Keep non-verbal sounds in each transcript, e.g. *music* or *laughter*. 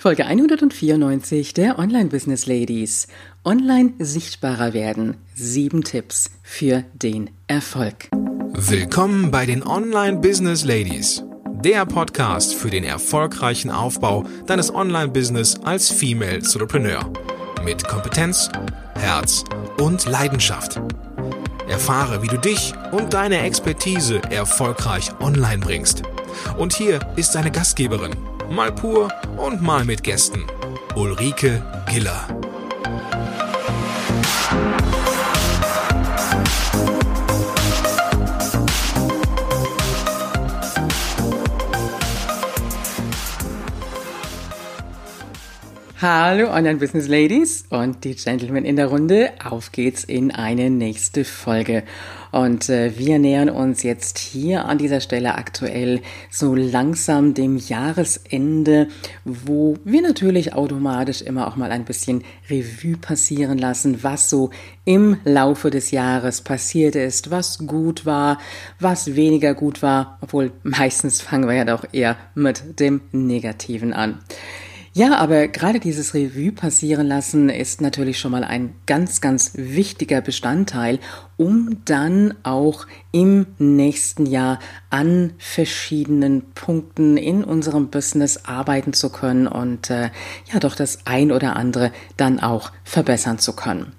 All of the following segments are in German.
Folge 194 der Online Business Ladies. Online sichtbarer werden. Sieben Tipps für den Erfolg. Willkommen bei den Online Business Ladies. Der Podcast für den erfolgreichen Aufbau deines Online-Business als Female Entrepreneur. Mit Kompetenz, Herz und Leidenschaft. Erfahre, wie du dich und deine Expertise erfolgreich online bringst. Und hier ist deine Gastgeberin, mal pur und mal mit Gästen. Ulrike Giller. Hallo Online-Business Ladies und die Gentlemen in der Runde. Auf geht's in eine nächste Folge. Und äh, wir nähern uns jetzt hier an dieser Stelle aktuell so langsam dem Jahresende, wo wir natürlich automatisch immer auch mal ein bisschen Revue passieren lassen, was so im Laufe des Jahres passiert ist, was gut war, was weniger gut war, obwohl meistens fangen wir ja doch eher mit dem Negativen an. Ja, aber gerade dieses Revue passieren lassen ist natürlich schon mal ein ganz, ganz wichtiger Bestandteil, um dann auch im nächsten Jahr an verschiedenen Punkten in unserem Business arbeiten zu können und äh, ja doch das ein oder andere dann auch verbessern zu können.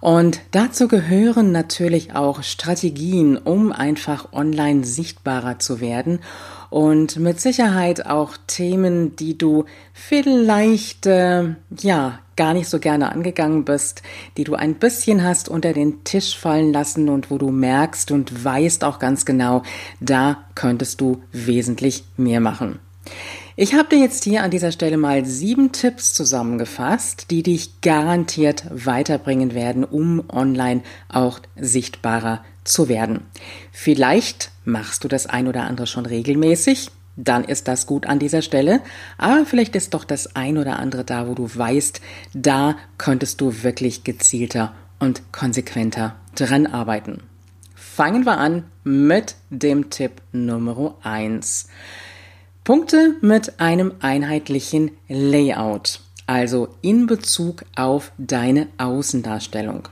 Und dazu gehören natürlich auch Strategien, um einfach online sichtbarer zu werden und mit Sicherheit auch Themen, die du vielleicht äh, ja gar nicht so gerne angegangen bist, die du ein bisschen hast unter den Tisch fallen lassen und wo du merkst und weißt auch ganz genau, da könntest du wesentlich mehr machen. Ich habe dir jetzt hier an dieser Stelle mal sieben Tipps zusammengefasst, die dich garantiert weiterbringen werden, um online auch sichtbarer zu werden. Vielleicht machst du das ein oder andere schon regelmäßig, dann ist das gut an dieser Stelle. Aber vielleicht ist doch das ein oder andere da, wo du weißt, da könntest du wirklich gezielter und konsequenter dran arbeiten. Fangen wir an mit dem Tipp Nummer eins. Punkte mit einem einheitlichen Layout, also in Bezug auf deine Außendarstellung.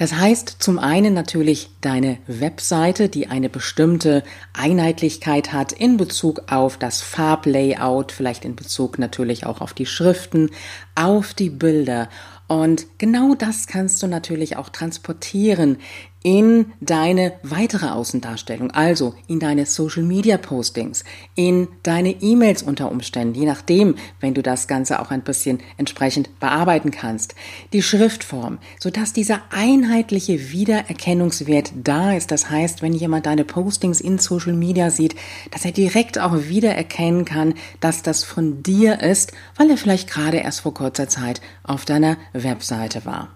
Das heißt zum einen natürlich deine Webseite, die eine bestimmte Einheitlichkeit hat in Bezug auf das Farblayout, vielleicht in Bezug natürlich auch auf die Schriften, auf die Bilder. Und genau das kannst du natürlich auch transportieren in deine weitere Außendarstellung, also in deine Social Media Postings, in deine E-Mails unter Umständen, je nachdem, wenn du das Ganze auch ein bisschen entsprechend bearbeiten kannst, die Schriftform, sodass dieser einheitliche Wiedererkennungswert da ist. Das heißt, wenn jemand deine Postings in Social Media sieht, dass er direkt auch wiedererkennen kann, dass das von dir ist, weil er vielleicht gerade erst vor kurzer Zeit auf deiner Webseite war.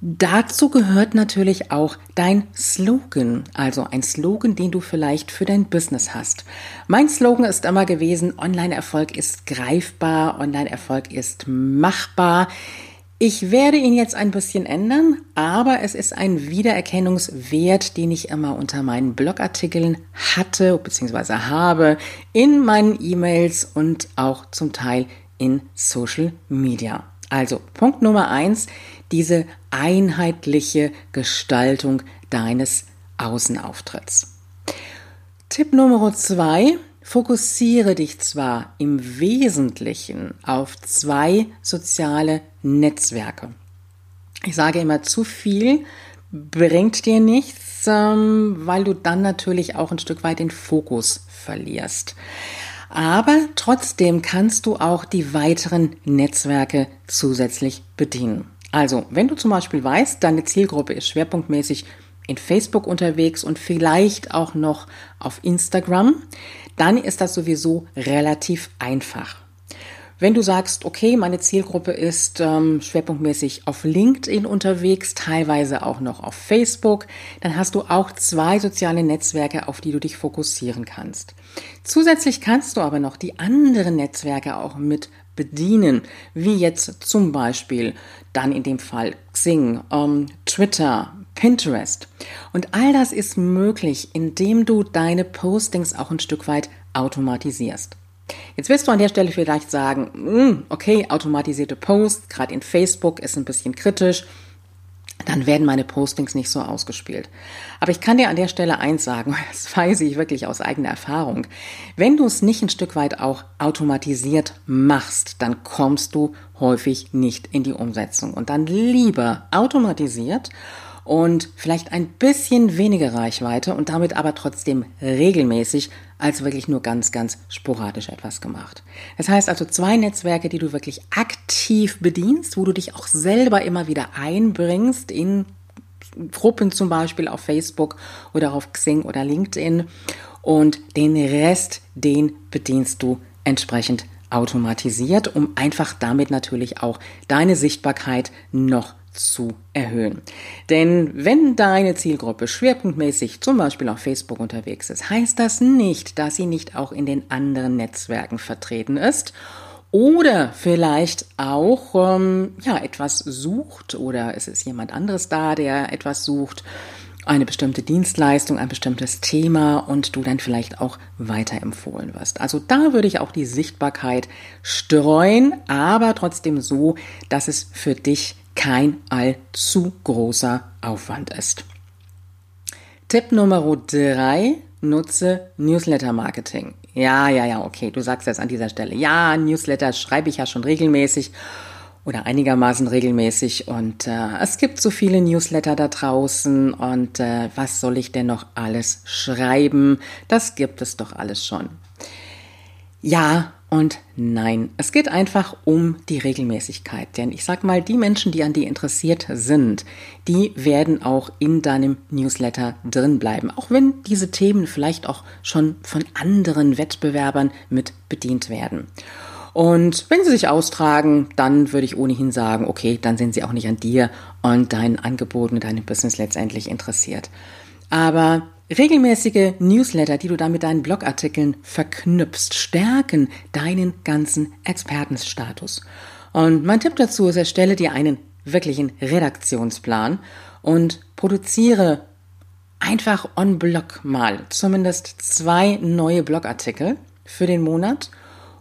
Dazu gehört natürlich auch dein Slogan, also ein Slogan, den du vielleicht für dein Business hast. Mein Slogan ist immer gewesen, Online-Erfolg ist greifbar, Online-Erfolg ist machbar. Ich werde ihn jetzt ein bisschen ändern, aber es ist ein Wiedererkennungswert, den ich immer unter meinen Blogartikeln hatte bzw. habe, in meinen E-Mails und auch zum Teil in Social Media. Also Punkt Nummer eins, diese einheitliche Gestaltung deines Außenauftritts. Tipp Nummer zwei, fokussiere dich zwar im Wesentlichen auf zwei soziale Netzwerke. Ich sage immer, zu viel bringt dir nichts, ähm, weil du dann natürlich auch ein Stück weit den Fokus verlierst. Aber trotzdem kannst du auch die weiteren Netzwerke zusätzlich bedienen. Also, wenn du zum Beispiel weißt, deine Zielgruppe ist schwerpunktmäßig in Facebook unterwegs und vielleicht auch noch auf Instagram, dann ist das sowieso relativ einfach. Wenn du sagst, okay, meine Zielgruppe ist ähm, schwerpunktmäßig auf LinkedIn unterwegs, teilweise auch noch auf Facebook, dann hast du auch zwei soziale Netzwerke, auf die du dich fokussieren kannst. Zusätzlich kannst du aber noch die anderen Netzwerke auch mit bedienen, wie jetzt zum Beispiel dann in dem Fall Xing, ähm, Twitter, Pinterest. Und all das ist möglich, indem du deine Postings auch ein Stück weit automatisierst. Jetzt wirst du an der Stelle vielleicht sagen, hm, okay, automatisierte Posts, gerade in Facebook ist ein bisschen kritisch dann werden meine Postings nicht so ausgespielt. Aber ich kann dir an der Stelle eins sagen, *laughs* das weiß ich wirklich aus eigener Erfahrung. Wenn du es nicht ein Stück weit auch automatisiert machst, dann kommst du häufig nicht in die Umsetzung. Und dann lieber automatisiert und vielleicht ein bisschen weniger Reichweite und damit aber trotzdem regelmäßig als wirklich nur ganz, ganz sporadisch etwas gemacht. Das heißt also zwei Netzwerke, die du wirklich aktiv bedienst, wo du dich auch selber immer wieder einbringst in Gruppen zum Beispiel auf Facebook oder auf Xing oder LinkedIn und den Rest, den bedienst du entsprechend automatisiert, um einfach damit natürlich auch deine Sichtbarkeit noch zu erhöhen. Denn wenn deine Zielgruppe schwerpunktmäßig zum Beispiel auf Facebook unterwegs ist, heißt das nicht, dass sie nicht auch in den anderen Netzwerken vertreten ist oder vielleicht auch ähm, ja etwas sucht oder es ist jemand anderes da, der etwas sucht, eine bestimmte Dienstleistung, ein bestimmtes Thema und du dann vielleicht auch weiterempfohlen wirst. Also da würde ich auch die Sichtbarkeit streuen, aber trotzdem so, dass es für dich kein allzu großer Aufwand ist. Tipp Nummer drei, nutze Newsletter Marketing. Ja, ja, ja, okay, du sagst jetzt an dieser Stelle, ja, Newsletter schreibe ich ja schon regelmäßig oder einigermaßen regelmäßig und äh, es gibt so viele Newsletter da draußen und äh, was soll ich denn noch alles schreiben? Das gibt es doch alles schon. Ja, und nein, es geht einfach um die Regelmäßigkeit. Denn ich sag mal, die Menschen, die an dir interessiert sind, die werden auch in deinem Newsletter drin bleiben. Auch wenn diese Themen vielleicht auch schon von anderen Wettbewerbern mit bedient werden. Und wenn sie sich austragen, dann würde ich ohnehin sagen, okay, dann sind sie auch nicht an dir und deinen Angeboten, deinem Business letztendlich interessiert. Aber Regelmäßige Newsletter, die du dann mit deinen Blogartikeln verknüpfst, stärken deinen ganzen Expertenstatus. Und mein Tipp dazu ist, erstelle dir einen wirklichen Redaktionsplan und produziere einfach on Blog mal zumindest zwei neue Blogartikel für den Monat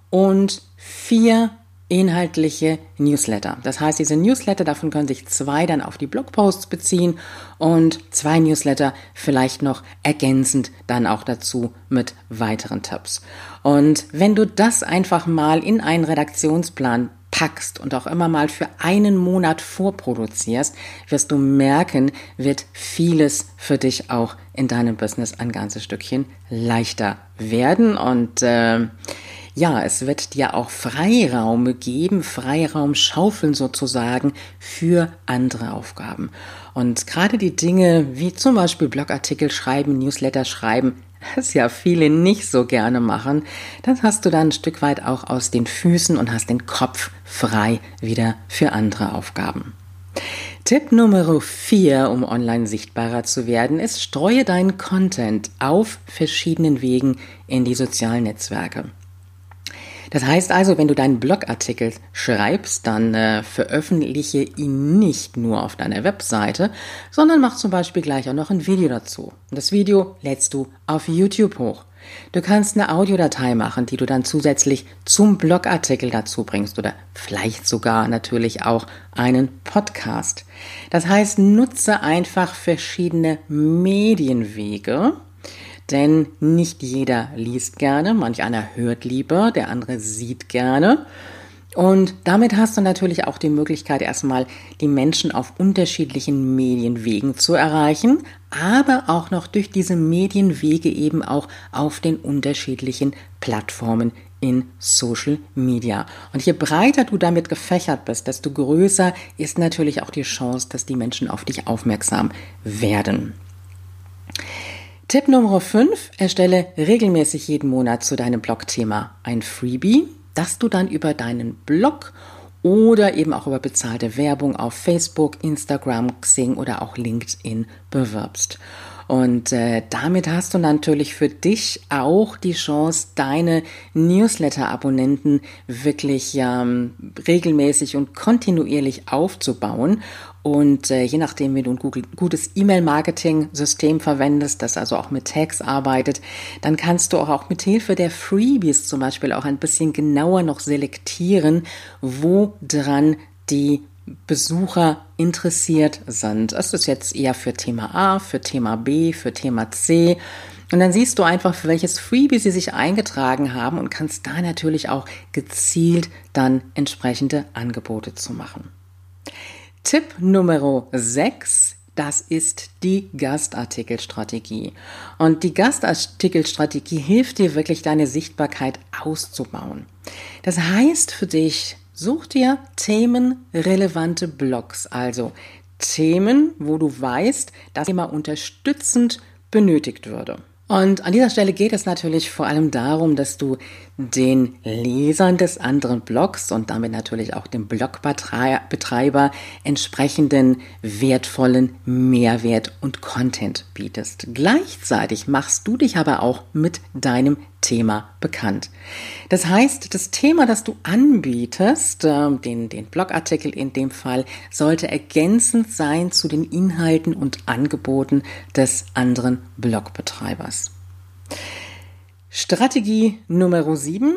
und vier inhaltliche Newsletter. Das heißt, diese Newsletter, davon können sich zwei dann auf die Blogposts beziehen und zwei Newsletter vielleicht noch ergänzend dann auch dazu mit weiteren Tipps. Und wenn du das einfach mal in einen Redaktionsplan packst und auch immer mal für einen Monat vorproduzierst, wirst du merken, wird vieles für dich auch in deinem Business ein ganzes Stückchen leichter werden und äh, ja, es wird dir auch Freiraum geben, Freiraum schaufeln sozusagen für andere Aufgaben. Und gerade die Dinge wie zum Beispiel Blogartikel schreiben, Newsletter schreiben, *laughs* das ja viele nicht so gerne machen, das hast du dann ein Stück weit auch aus den Füßen und hast den Kopf frei wieder für andere Aufgaben. Tipp Nummer 4, um online sichtbarer zu werden, ist, streue deinen Content auf verschiedenen Wegen in die sozialen Netzwerke. Das heißt also, wenn du deinen Blogartikel schreibst, dann äh, veröffentliche ihn nicht nur auf deiner Webseite, sondern mach zum Beispiel gleich auch noch ein Video dazu. Und das Video lädst du auf YouTube hoch. Du kannst eine Audiodatei machen, die du dann zusätzlich zum Blogartikel dazu bringst oder vielleicht sogar natürlich auch einen Podcast. Das heißt, nutze einfach verschiedene Medienwege, denn nicht jeder liest gerne, manch einer hört lieber, der andere sieht gerne. Und damit hast du natürlich auch die Möglichkeit, erstmal die Menschen auf unterschiedlichen Medienwegen zu erreichen, aber auch noch durch diese Medienwege eben auch auf den unterschiedlichen Plattformen in Social Media. Und je breiter du damit gefächert bist, desto größer ist natürlich auch die Chance, dass die Menschen auf dich aufmerksam werden. Tipp Nummer 5. Erstelle regelmäßig jeden Monat zu deinem Blogthema ein Freebie, das du dann über deinen Blog oder eben auch über bezahlte Werbung auf Facebook, Instagram, Xing oder auch LinkedIn bewirbst. Und äh, damit hast du natürlich für dich auch die Chance, deine Newsletter-Abonnenten wirklich ähm, regelmäßig und kontinuierlich aufzubauen. Und äh, je nachdem, wie du ein gutes E-Mail-Marketing-System verwendest, das also auch mit Tags arbeitet, dann kannst du auch, auch mit Hilfe der Freebies zum Beispiel auch ein bisschen genauer noch selektieren, wo dran die Besucher interessiert sind. Es ist jetzt eher für Thema A, für Thema B, für Thema C. Und dann siehst du einfach, für welches Freebie sie sich eingetragen haben und kannst da natürlich auch gezielt dann entsprechende Angebote zu machen. Tipp Nummer 6, das ist die Gastartikelstrategie. Und die Gastartikelstrategie hilft dir wirklich, deine Sichtbarkeit auszubauen. Das heißt für dich, such dir themenrelevante Blogs, also Themen, wo du weißt, dass Thema unterstützend benötigt würde. Und an dieser Stelle geht es natürlich vor allem darum, dass du den Lesern des anderen Blogs und damit natürlich auch dem Blogbetreiber entsprechenden wertvollen Mehrwert und Content bietest. Gleichzeitig machst du dich aber auch mit deinem Thema bekannt. Das heißt, das Thema, das du anbietest, ähm, den, den Blogartikel in dem Fall, sollte ergänzend sein zu den Inhalten und Angeboten des anderen Blogbetreibers. Strategie Nummer 7.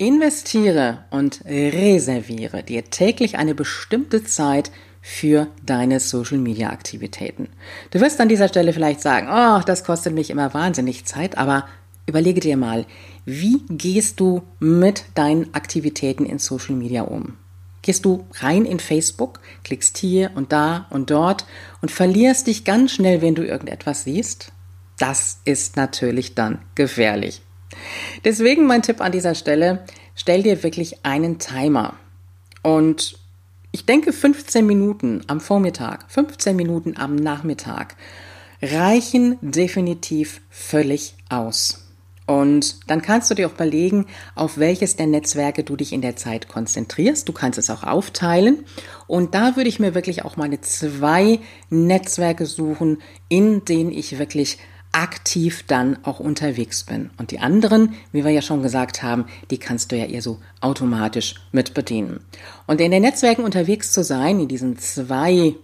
Investiere und reserviere dir täglich eine bestimmte Zeit für deine Social Media Aktivitäten. Du wirst an dieser Stelle vielleicht sagen, oh, das kostet mich immer wahnsinnig Zeit, aber überlege dir mal, wie gehst du mit deinen Aktivitäten in Social Media um? Gehst du rein in Facebook, klickst hier und da und dort und verlierst dich ganz schnell, wenn du irgendetwas siehst? Das ist natürlich dann gefährlich. Deswegen mein Tipp an dieser Stelle, stell dir wirklich einen Timer. Und ich denke 15 Minuten am Vormittag, 15 Minuten am Nachmittag reichen definitiv völlig aus. Und dann kannst du dir auch überlegen, auf welches der Netzwerke du dich in der Zeit konzentrierst. Du kannst es auch aufteilen. Und da würde ich mir wirklich auch meine zwei Netzwerke suchen, in denen ich wirklich aktiv dann auch unterwegs bin. Und die anderen, wie wir ja schon gesagt haben, die kannst du ja eher so automatisch mit bedienen. Und in den Netzwerken unterwegs zu sein, in diesen zwei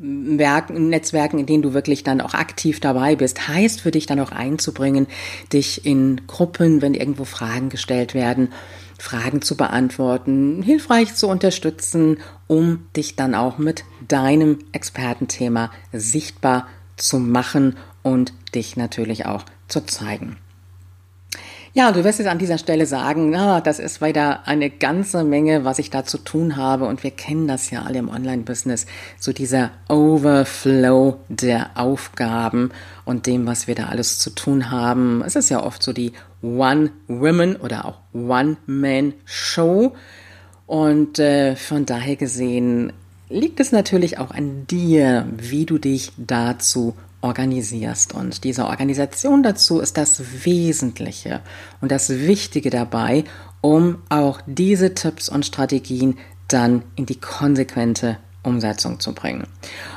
Werken, Netzwerken, in denen du wirklich dann auch aktiv dabei bist, heißt für dich dann auch einzubringen, dich in Gruppen, wenn irgendwo Fragen gestellt werden, Fragen zu beantworten, hilfreich zu unterstützen, um dich dann auch mit deinem Expertenthema sichtbar zu machen und dich natürlich auch zu zeigen. Ja, du wirst jetzt an dieser Stelle sagen, na, das ist weiter eine ganze Menge, was ich da zu tun habe. Und wir kennen das ja alle im Online-Business, so dieser Overflow der Aufgaben und dem, was wir da alles zu tun haben. Es ist ja oft so die One-Women oder auch One-Man-Show. Und äh, von daher gesehen liegt es natürlich auch an dir, wie du dich dazu organisierst. Und diese Organisation dazu ist das Wesentliche und das Wichtige dabei, um auch diese Tipps und Strategien dann in die konsequente Umsetzung zu bringen.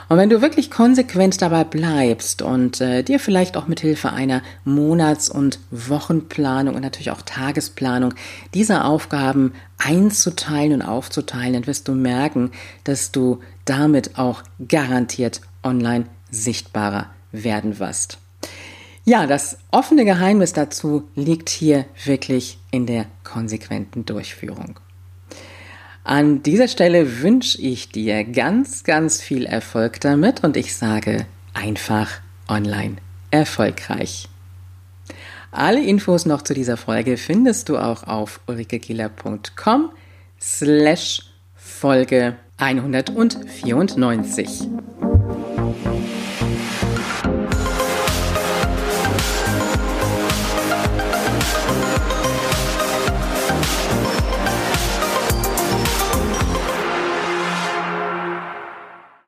Und wenn du wirklich konsequent dabei bleibst und äh, dir vielleicht auch mit Hilfe einer Monats- und Wochenplanung und natürlich auch Tagesplanung diese Aufgaben einzuteilen und aufzuteilen, dann wirst du merken, dass du damit auch garantiert online sichtbarer werden wirst. Ja, das offene Geheimnis dazu liegt hier wirklich in der konsequenten Durchführung. An dieser Stelle wünsche ich dir ganz, ganz viel Erfolg damit und ich sage einfach online erfolgreich. Alle Infos noch zu dieser Folge findest du auch auf ulrikegiller.com slash Folge 194.